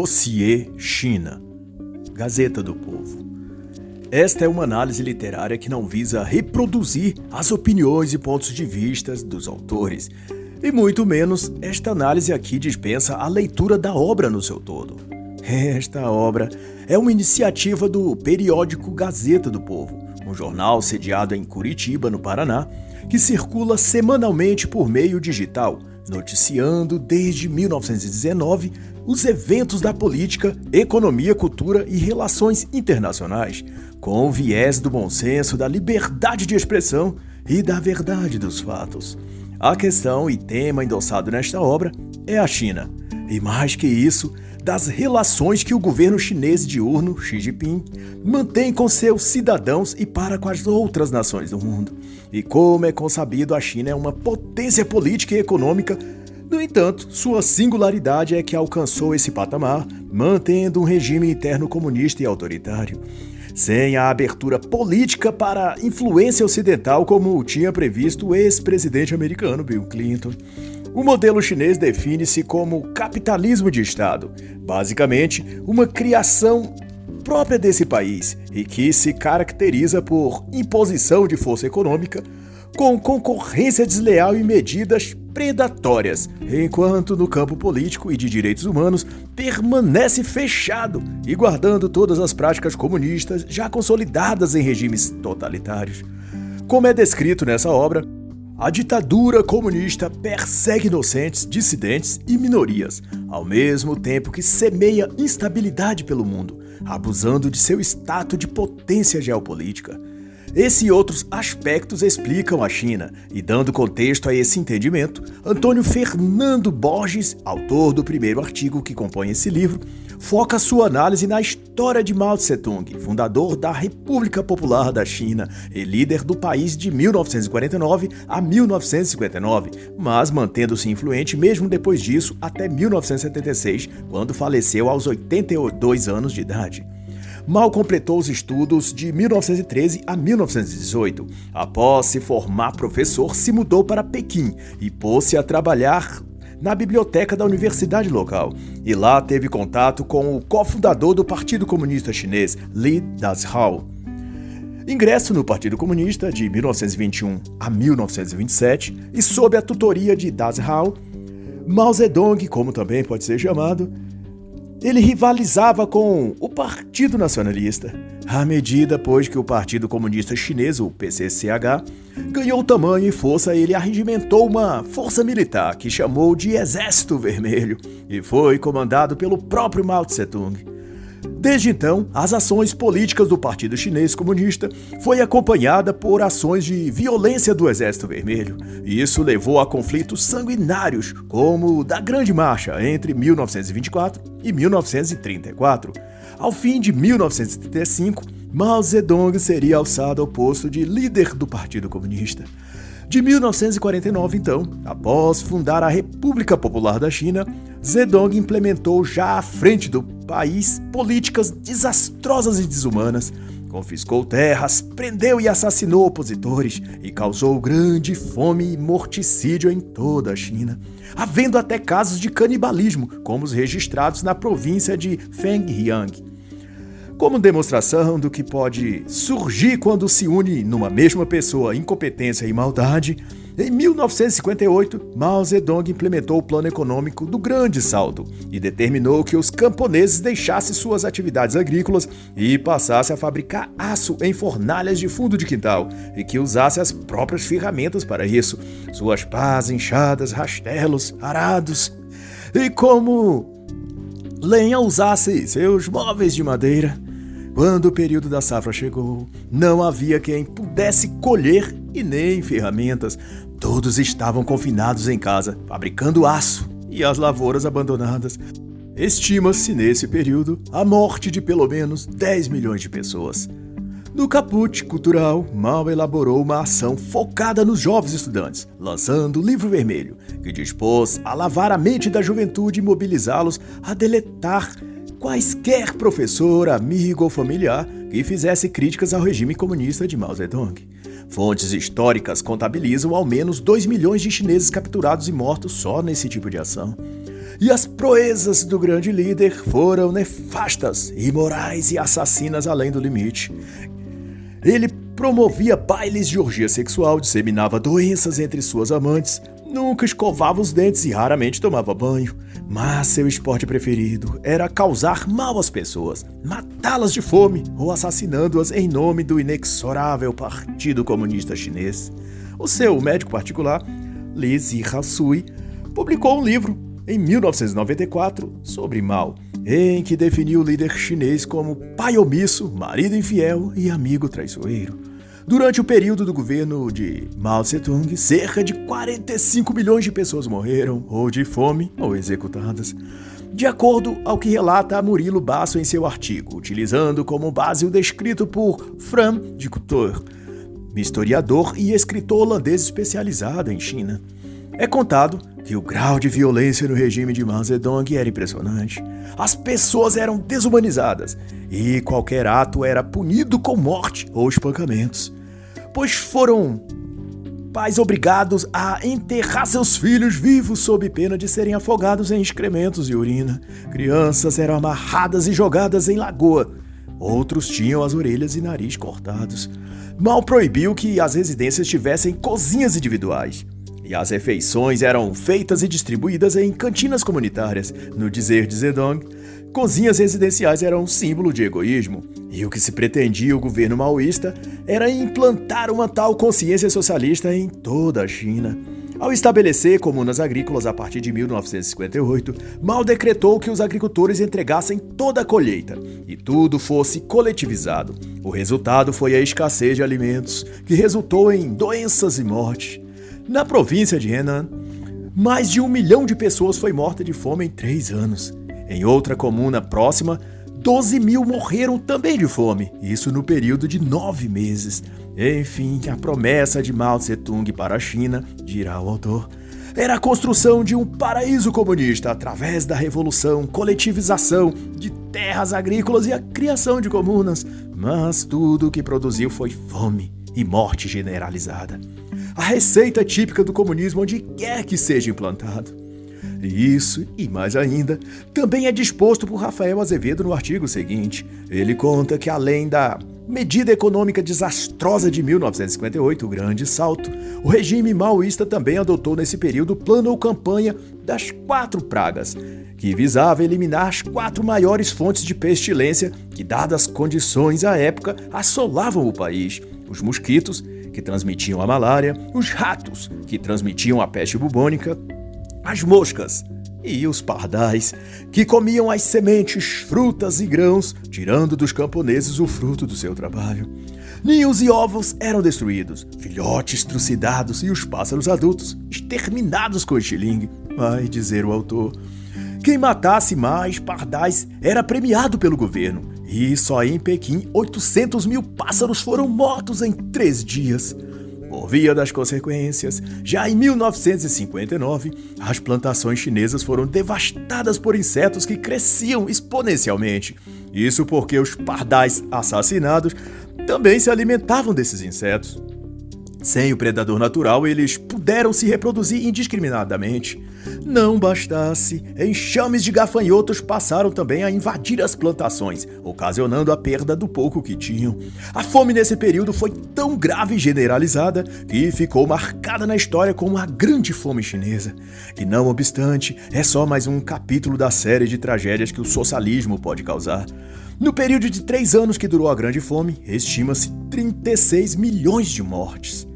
Dossiê China. Gazeta do Povo. Esta é uma análise literária que não visa reproduzir as opiniões e pontos de vista dos autores, e muito menos esta análise aqui dispensa a leitura da obra no seu todo. Esta obra é uma iniciativa do periódico Gazeta do Povo, um jornal sediado em Curitiba, no Paraná, que circula semanalmente por meio digital noticiando desde 1919 os eventos da política, economia, cultura e relações internacionais, com o viés do bom senso, da liberdade de expressão e da verdade dos fatos. A questão e tema endossado nesta obra é a China, e mais que isso, das relações que o governo chinês diurno, Xi Jinping, mantém com seus cidadãos e para com as outras nações do mundo. E como é consabido, a China é uma potência política e econômica. No entanto, sua singularidade é que alcançou esse patamar mantendo um regime interno comunista e autoritário, sem a abertura política para influência ocidental como tinha previsto o ex-presidente americano Bill Clinton. O modelo chinês define-se como capitalismo de Estado, basicamente uma criação própria desse país e que se caracteriza por imposição de força econômica, com concorrência desleal e medidas predatórias, enquanto no campo político e de direitos humanos permanece fechado e guardando todas as práticas comunistas já consolidadas em regimes totalitários. Como é descrito nessa obra, a ditadura comunista persegue inocentes, dissidentes e minorias, ao mesmo tempo que semeia instabilidade pelo mundo, abusando de seu status de potência geopolítica. Esse e outros aspectos explicam a China, e dando contexto a esse entendimento, Antônio Fernando Borges, autor do primeiro artigo que compõe esse livro, foca sua análise na história de Mao Tse-tung, fundador da República Popular da China e líder do país de 1949 a 1959, mas mantendo-se influente mesmo depois disso até 1976, quando faleceu aos 82 anos de idade. Mal completou os estudos de 1913 a 1918. Após se formar professor, se mudou para Pequim e pôs-se a trabalhar na biblioteca da universidade local. E lá teve contato com o cofundador do Partido Comunista Chinês, Li Dazhao. Ingresso no Partido Comunista de 1921 a 1927 e sob a tutoria de Dazhao, Mao Zedong, como também pode ser chamado, ele rivalizava com o Partido Nacionalista, à medida pois que o Partido Comunista Chinês, o PCCH, ganhou tamanho e força, ele arregimentou uma força militar que chamou de Exército Vermelho e foi comandado pelo próprio Mao Tse-tung. Desde então, as ações políticas do Partido Chinês Comunista foi acompanhada por ações de violência do Exército Vermelho. E isso levou a conflitos sanguinários, como o da Grande Marcha entre 1924 e 1934. Ao fim de 1935, Mao Zedong seria alçado ao posto de líder do Partido Comunista. De 1949, então, após fundar a República Popular da China, Zedong implementou já à frente do país políticas desastrosas e desumanas, confiscou terras, prendeu e assassinou opositores e causou grande fome e morticídio em toda a China, havendo até casos de canibalismo, como os registrados na província de Fengjiang. Como demonstração do que pode surgir quando se une numa mesma pessoa incompetência e maldade, em 1958, Mao Zedong implementou o plano econômico do Grande Salto e determinou que os camponeses deixassem suas atividades agrícolas e passassem a fabricar aço em fornalhas de fundo de quintal e que usassem as próprias ferramentas para isso, suas pás, enxadas, rastelos, arados. E como lenha usasse seus móveis de madeira, quando o período da safra chegou, não havia quem pudesse colher e nem ferramentas. Todos estavam confinados em casa, fabricando aço e as lavouras abandonadas. Estima-se nesse período a morte de pelo menos 10 milhões de pessoas. No Caput Cultural, Mal elaborou uma ação focada nos jovens estudantes, lançando o Livro Vermelho, que dispôs a lavar a mente da juventude e mobilizá-los a deletar quaisquer professor, amigo ou familiar que fizesse críticas ao regime comunista de Mao Zedong. Fontes históricas contabilizam ao menos 2 milhões de chineses capturados e mortos só nesse tipo de ação. E as proezas do grande líder foram nefastas, imorais e assassinas além do limite. Ele promovia bailes de orgia sexual, disseminava doenças entre suas amantes, nunca escovava os dentes e raramente tomava banho. Mas seu esporte preferido era causar mal às pessoas, matá-las de fome ou assassinando-as em nome do inexorável Partido Comunista Chinês. O seu médico particular, Li Zihasui, publicou um livro em 1994 sobre Mao, em que definiu o líder chinês como pai omisso, marido infiel e amigo traiçoeiro. Durante o período do governo de Mao Tse-tung, cerca de 45 milhões de pessoas morreram, ou de fome, ou executadas. De acordo ao que relata Murilo Basso em seu artigo, utilizando como base o descrito por Fran de Couture, historiador e escritor holandês especializado em China. É contado que o grau de violência no regime de Mao Zedong era impressionante. As pessoas eram desumanizadas e qualquer ato era punido com morte ou espancamentos pois foram pais obrigados a enterrar seus filhos vivos sob pena de serem afogados em excrementos e urina. Crianças eram amarradas e jogadas em lagoa. Outros tinham as orelhas e nariz cortados. Mal proibiu que as residências tivessem cozinhas individuais. E as refeições eram feitas e distribuídas em cantinas comunitárias, no dizer de Zedong. Cozinhas residenciais eram um símbolo de egoísmo, e o que se pretendia o governo maoísta era implantar uma tal consciência socialista em toda a China. Ao estabelecer comunas agrícolas a partir de 1958, Mao decretou que os agricultores entregassem toda a colheita e tudo fosse coletivizado. O resultado foi a escassez de alimentos, que resultou em doenças e morte. Na província de Henan, mais de um milhão de pessoas foi morta de fome em três anos. Em outra comuna próxima, 12 mil morreram também de fome, isso no período de nove meses. Enfim, a promessa de Mao Tse-tung para a China, dirá o autor, era a construção de um paraíso comunista através da revolução, coletivização de terras agrícolas e a criação de comunas. Mas tudo o que produziu foi fome e morte generalizada. A receita típica do comunismo onde quer que seja implantado. Isso, e mais ainda, também é disposto por Rafael Azevedo no artigo seguinte. Ele conta que, além da medida econômica desastrosa de 1958, o Grande Salto, o regime maoísta também adotou nesse período o plano ou campanha das quatro pragas, que visava eliminar as quatro maiores fontes de pestilência que, dadas as condições à época, assolavam o país: os mosquitos, que transmitiam a malária, os ratos, que transmitiam a peste bubônica, as moscas e os pardais, que comiam as sementes, frutas e grãos, tirando dos camponeses o fruto do seu trabalho. Ninhos e ovos eram destruídos, filhotes trucidados e os pássaros adultos exterminados com estilingue, vai dizer o autor. Quem matasse mais pardais era premiado pelo governo, e só em Pequim 800 mil pássaros foram mortos em três dias. Por via das consequências, já em 1959, as plantações chinesas foram devastadas por insetos que cresciam exponencialmente. Isso porque os pardais assassinados também se alimentavam desses insetos. Sem o predador natural, eles puderam se reproduzir indiscriminadamente. Não bastasse, enxames de gafanhotos passaram também a invadir as plantações, ocasionando a perda do pouco que tinham. A fome nesse período foi tão grave e generalizada que ficou marcada na história como a Grande Fome Chinesa, que, não obstante, é só mais um capítulo da série de tragédias que o socialismo pode causar. No período de três anos que durou a Grande Fome, estima-se 36 milhões de mortes.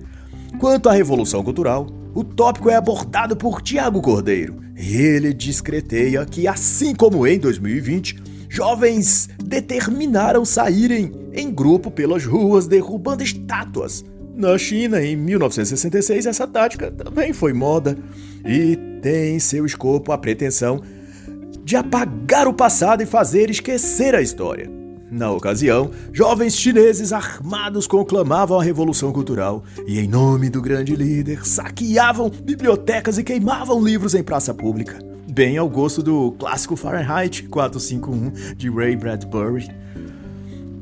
Quanto à Revolução Cultural, o tópico é abordado por Tiago Cordeiro. Ele discreteia que, assim como em 2020, jovens determinaram saírem em grupo pelas ruas derrubando estátuas. Na China, em 1966, essa tática também foi moda e tem em seu escopo a pretensão de apagar o passado e fazer esquecer a história. Na ocasião, jovens chineses armados conclamavam a revolução cultural e, em nome do grande líder, saqueavam bibliotecas e queimavam livros em praça pública, bem ao gosto do clássico Fahrenheit 451 de Ray Bradbury.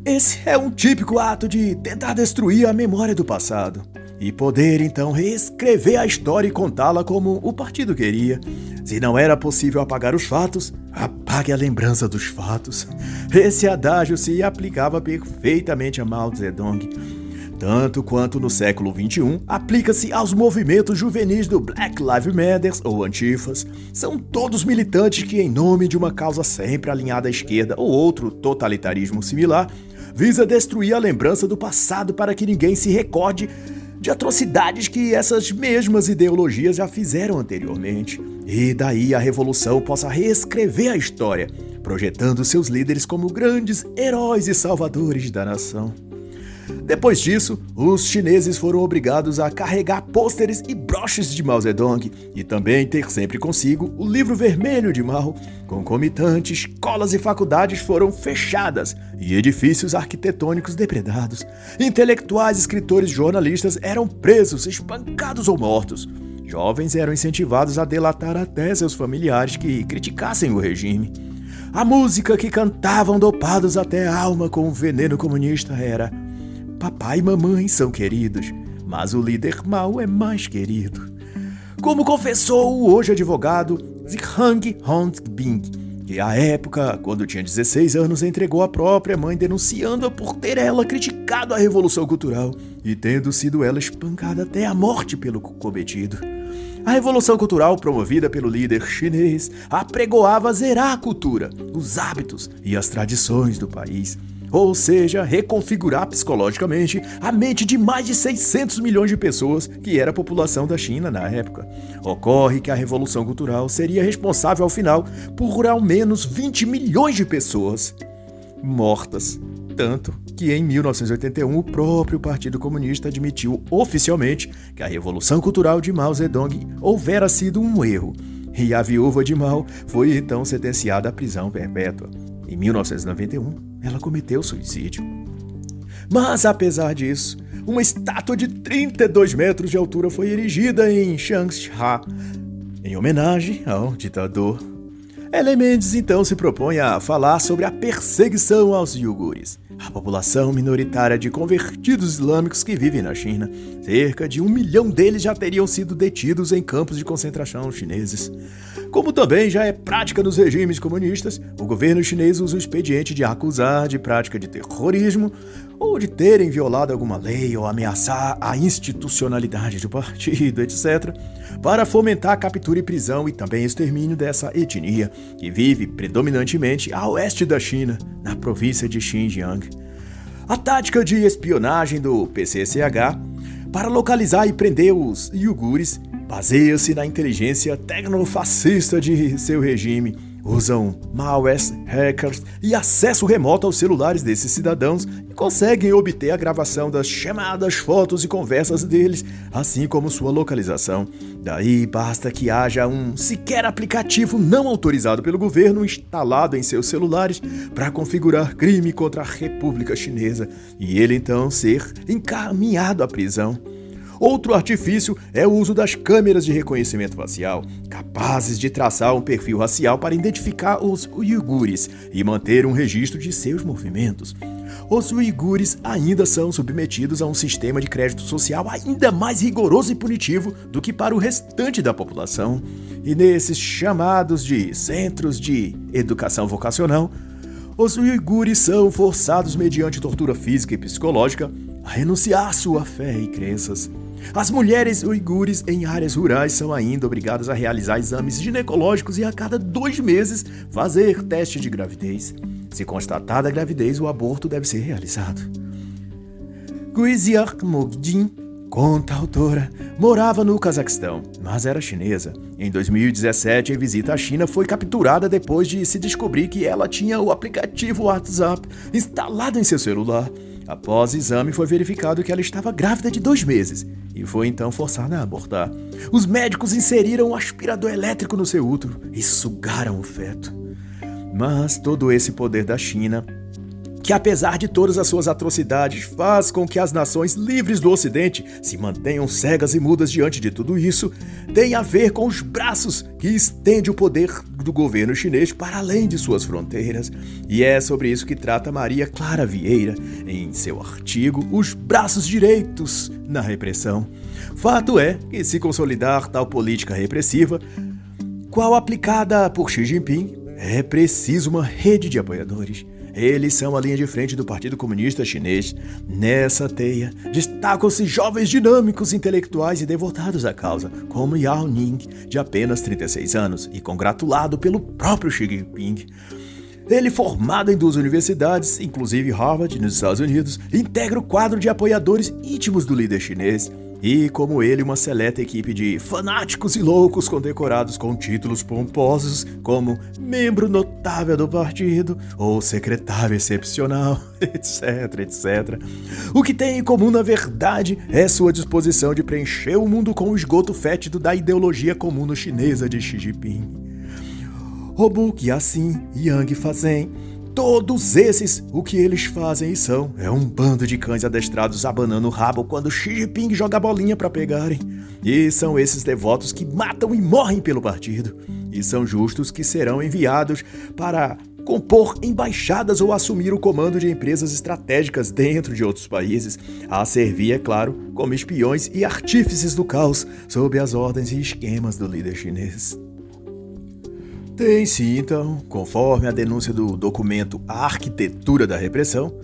Esse é um típico ato de tentar destruir a memória do passado e poder então reescrever a história e contá-la como o partido queria. Se não era possível apagar os fatos, apague a lembrança dos fatos. Esse adágio se aplicava perfeitamente a Mao Zedong. Tanto quanto no século XXI, aplica-se aos movimentos juvenis do Black Lives Matter ou Antifas. São todos militantes que, em nome de uma causa sempre alinhada à esquerda ou outro totalitarismo similar, visa destruir a lembrança do passado para que ninguém se recorde de atrocidades que essas mesmas ideologias já fizeram anteriormente. E daí a revolução possa reescrever a história, projetando seus líderes como grandes heróis e salvadores da nação. Depois disso, os chineses foram obrigados a carregar pôsteres e broches de Mao Zedong e também ter sempre consigo o livro vermelho de Mao. Concomitantes, escolas e faculdades foram fechadas e edifícios arquitetônicos depredados. Intelectuais, escritores e jornalistas eram presos, espancados ou mortos. Jovens eram incentivados a delatar até seus familiares que criticassem o regime. A música que cantavam dopados até a alma com o veneno comunista era Papai e mamãe são queridos, mas o líder mau é mais querido. Como confessou o hoje advogado Zhang Hongbing, que à época, quando tinha 16 anos, entregou a própria mãe denunciando-a por ter ela criticado a Revolução Cultural e tendo sido ela espancada até a morte pelo cometido. A Revolução Cultural, promovida pelo líder chinês, apregoava zerar a cultura, os hábitos e as tradições do país ou seja, reconfigurar psicologicamente a mente de mais de 600 milhões de pessoas, que era a população da China na época. Ocorre que a Revolução Cultural seria responsável, ao final, por ao menos 20 milhões de pessoas mortas. Tanto que em 1981 o próprio Partido Comunista admitiu oficialmente que a Revolução Cultural de Mao Zedong houvera sido um erro, e a viúva de Mao foi então sentenciada à prisão perpétua. Em 1991, ela cometeu suicídio. Mas apesar disso, uma estátua de 32 metros de altura foi erigida em Changsha, em homenagem ao ditador. Ellen Mendes então se propõe a falar sobre a perseguição aos iugures, a população minoritária de convertidos islâmicos que vivem na China. Cerca de um milhão deles já teriam sido detidos em campos de concentração chineses. Como também já é prática nos regimes comunistas, o governo chinês usa o expediente de acusar de prática de terrorismo ou de terem violado alguma lei ou ameaçar a institucionalidade do partido, etc., para fomentar a captura e prisão e também extermínio dessa etnia, que vive predominantemente a oeste da China, na província de Xinjiang. A tática de espionagem do PCCH para localizar e prender os iugures baseia-se na inteligência tecnofascista de seu regime. Usam malwares, hackers e acesso remoto aos celulares desses cidadãos e conseguem obter a gravação das chamadas, fotos e conversas deles, assim como sua localização. Daí basta que haja um sequer aplicativo não autorizado pelo governo instalado em seus celulares para configurar crime contra a República Chinesa e ele então ser encaminhado à prisão. Outro artifício é o uso das câmeras de reconhecimento facial, capazes de traçar um perfil racial para identificar os uigures e manter um registro de seus movimentos. Os uigures ainda são submetidos a um sistema de crédito social ainda mais rigoroso e punitivo do que para o restante da população. E nesses chamados de centros de educação vocacional, os uigures são forçados mediante tortura física e psicológica a renunciar sua fé e crenças. As mulheres uigures em áreas rurais são ainda obrigadas a realizar exames ginecológicos e a cada dois meses fazer teste de gravidez. Se constatada a gravidez, o aborto deve ser realizado. Guiziar Mogdin, conta a autora, morava no Cazaquistão, mas era chinesa. Em 2017, em visita à China, foi capturada depois de se descobrir que ela tinha o aplicativo WhatsApp instalado em seu celular. Após exame, foi verificado que ela estava grávida de dois meses e foi então forçada a abortar. Os médicos inseriram um aspirador elétrico no seu útero e sugaram o feto. Mas todo esse poder da China que apesar de todas as suas atrocidades, faz com que as nações livres do Ocidente se mantenham cegas e mudas diante de tudo isso, tem a ver com os braços que estende o poder do governo chinês para além de suas fronteiras. E é sobre isso que trata Maria Clara Vieira em seu artigo Os Braços Direitos na Repressão. Fato é que, se consolidar tal política repressiva, qual aplicada por Xi Jinping, é preciso uma rede de apoiadores. Eles são a linha de frente do Partido Comunista Chinês. Nessa teia, destacam-se jovens dinâmicos, intelectuais e devotados à causa, como Yao Ning, de apenas 36 anos e congratulado pelo próprio Xi Jinping. Ele, formado em duas universidades, inclusive Harvard, nos Estados Unidos, integra o quadro de apoiadores íntimos do líder chinês. E, como ele, uma seleta equipe de fanáticos e loucos condecorados com títulos pomposos, como membro notável do partido ou secretário excepcional, etc, etc. O que tem em comum, na verdade, é sua disposição de preencher o mundo com o esgoto fétido da ideologia comum chinesa de Xi Jinping. Robuk, Yassin e Yang fazem. Todos esses, o que eles fazem e são, é um bando de cães adestrados abanando o rabo quando Xi Jinping joga a bolinha para pegarem. E são esses devotos que matam e morrem pelo partido. E são justos que serão enviados para compor embaixadas ou assumir o comando de empresas estratégicas dentro de outros países, a servir, é claro, como espiões e artífices do caos, sob as ordens e esquemas do líder chinês. Tem sim, então, conforme a denúncia do documento A Arquitetura da Repressão,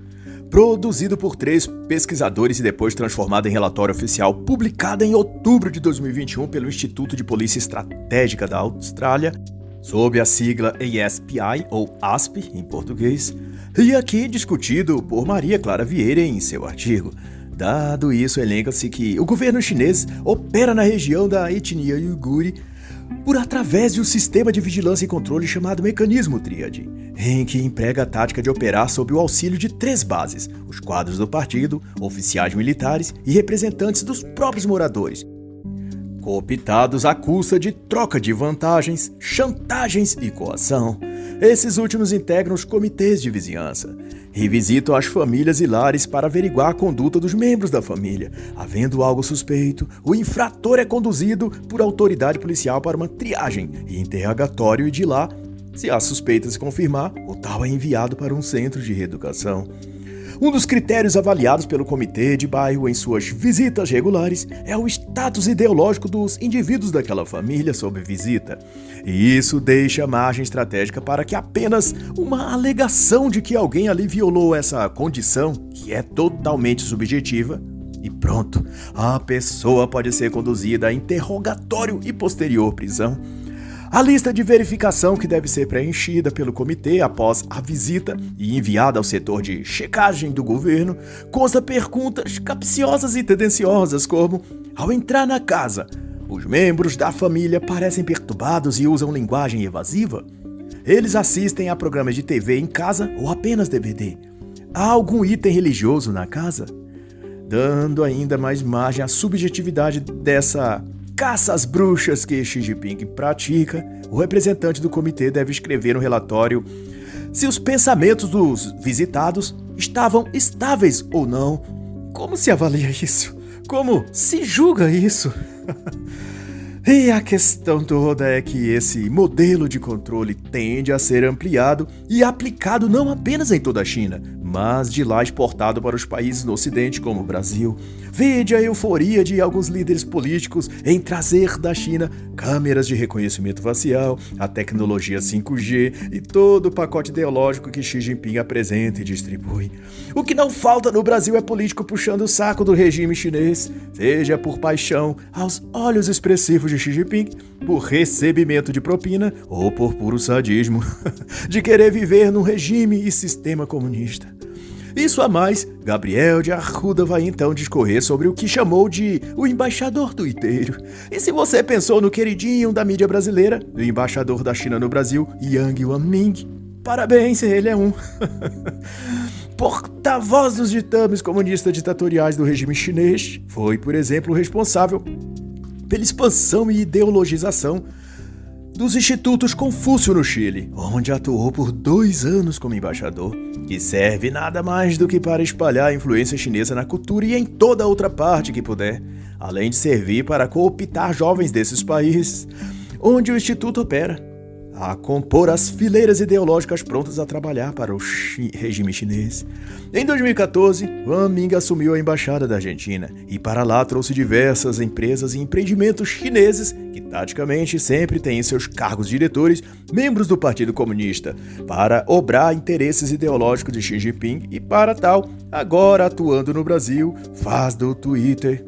produzido por três pesquisadores e depois transformado em relatório oficial, publicado em outubro de 2021 pelo Instituto de Polícia Estratégica da Austrália, sob a sigla ASPI, ou ASP em português, e aqui discutido por Maria Clara Vieira em seu artigo. Dado isso, elenca-se que o governo chinês opera na região da etnia uigure por através de um sistema de vigilância e controle chamado Mecanismo Tríade, em que emprega a tática de operar sob o auxílio de três bases: os quadros do partido, oficiais militares e representantes dos próprios moradores, cooptados à custa de troca de vantagens, chantagens e coação. Esses últimos integram os comitês de vizinhança e visitam as famílias e lares para averiguar a conduta dos membros da família. Havendo algo suspeito, o infrator é conduzido por autoridade policial para uma triagem e interrogatório e de lá, se há suspeitas se confirmar, o tal é enviado para um centro de reeducação. Um dos critérios avaliados pelo comitê de bairro em suas visitas regulares é o status ideológico dos indivíduos daquela família sob visita. E isso deixa margem estratégica para que apenas uma alegação de que alguém ali violou essa condição, que é totalmente subjetiva, e pronto, a pessoa pode ser conduzida a interrogatório e posterior prisão. A lista de verificação que deve ser preenchida pelo comitê após a visita e enviada ao setor de checagem do governo consta perguntas capciosas e tendenciosas como: ao entrar na casa, os membros da família parecem perturbados e usam linguagem evasiva? Eles assistem a programas de TV em casa ou apenas DVD? Há algum item religioso na casa? Dando ainda mais margem à subjetividade dessa caça às bruxas que Xi Jinping pratica, o representante do comitê deve escrever no relatório se os pensamentos dos visitados estavam estáveis ou não. Como se avalia isso? Como se julga isso? E a questão toda é que esse modelo de controle tende a ser ampliado e aplicado não apenas em toda a China, mas de lá exportado para os países no Ocidente, como o Brasil. Vede a euforia de alguns líderes políticos em trazer da China câmeras de reconhecimento facial, a tecnologia 5G e todo o pacote ideológico que Xi Jinping apresenta e distribui. O que não falta no Brasil é político puxando o saco do regime chinês, seja por paixão aos olhos expressivos de Xi Jinping, por recebimento de propina ou por puro sadismo de querer viver num regime e sistema comunista. Isso a mais, Gabriel de Arruda vai então discorrer sobre o que chamou de o embaixador tuiteiro. E se você pensou no queridinho da mídia brasileira, o embaixador da China no Brasil, Yang Wanming, parabéns, ele é um. Porta-voz dos ditames comunistas ditatoriais do regime chinês, foi, por exemplo, responsável pela expansão e ideologização dos Institutos Confúcio no Chile, onde atuou por dois anos como embaixador, que serve nada mais do que para espalhar a influência chinesa na cultura e em toda outra parte que puder, além de servir para cooptar jovens desses países, onde o Instituto opera, a compor as fileiras ideológicas prontas a trabalhar para o regime chinês. Em 2014, Wang Ming assumiu a embaixada da Argentina e para lá trouxe diversas empresas e empreendimentos chineses que taticamente sempre tem em seus cargos diretores membros do Partido Comunista, para obrar interesses ideológicos de Xi Jinping e, para tal, agora atuando no Brasil, faz do Twitter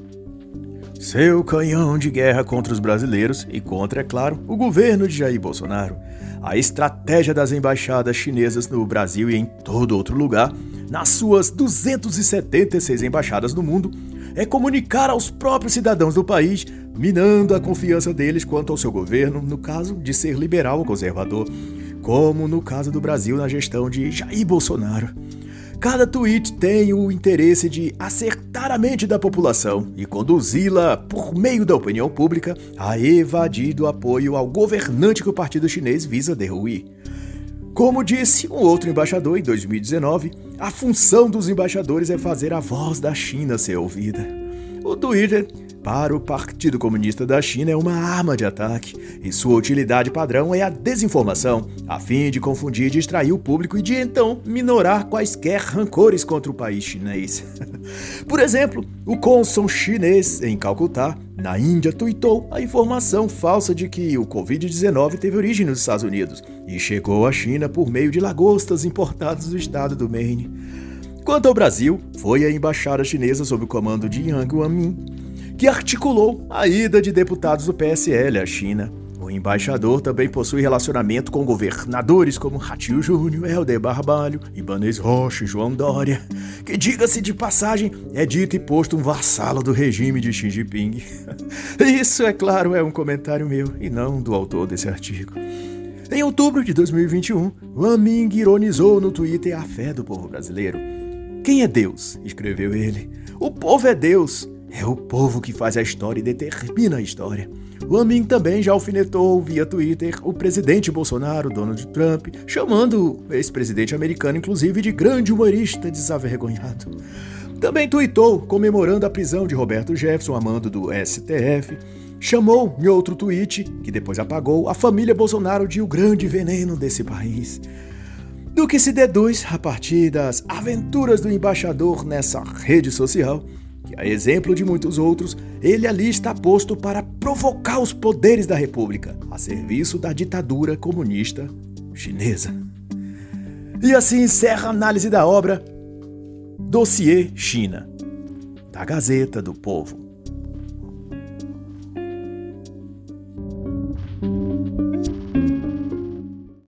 seu canhão de guerra contra os brasileiros e contra, é claro, o governo de Jair Bolsonaro. A estratégia das embaixadas chinesas no Brasil e em todo outro lugar, nas suas 276 embaixadas no mundo, é comunicar aos próprios cidadãos do país, minando a confiança deles quanto ao seu governo, no caso de ser liberal ou conservador, como no caso do Brasil na gestão de Jair Bolsonaro. Cada tweet tem o interesse de acertar a mente da população e conduzi-la, por meio da opinião pública, a evadir do apoio ao governante que o partido chinês visa derruir. Como disse um outro embaixador em 2019, a função dos embaixadores é fazer a voz da China ser ouvida. O Twitter para o Partido Comunista da China é uma arma de ataque, e sua utilidade padrão é a desinformação, a fim de confundir e distrair o público e de então minorar quaisquer rancores contra o país chinês. Por exemplo, o cônsul chinês em Calcutá, na Índia, tuitou a informação falsa de que o Covid-19 teve origem nos Estados Unidos e chegou à China por meio de lagostas importadas do estado do Maine. Quanto ao Brasil, foi a embaixada chinesa sob o comando de Yang Wanmin que articulou a ida de deputados do PSL à China. O embaixador também possui relacionamento com governadores como Ratinho Júnior, Helder Barbalho, Ibanez Rocha e João Dória, que, diga-se de passagem, é dito e posto um vassalo do regime de Xi Jinping. Isso, é claro, é um comentário meu e não do autor desse artigo. Em outubro de 2021, Wang Ming ironizou no Twitter a fé do povo brasileiro. Quem é Deus? escreveu ele. O povo é Deus. É o povo que faz a história e determina a história. O Amin também já alfinetou via Twitter o presidente Bolsonaro, Donald Trump, chamando o ex-presidente americano, inclusive, de grande humorista desavergonhado. Também tweetou comemorando a prisão de Roberto Jefferson, amando do STF. Chamou, em outro tweet, que depois apagou, a família Bolsonaro de o grande veneno desse país. Do que se deduz a partir das aventuras do embaixador nessa rede social, que, a exemplo de muitos outros, ele ali está posto para provocar os poderes da República a serviço da ditadura comunista chinesa. E assim encerra a análise da obra Dossiê China, da Gazeta do Povo.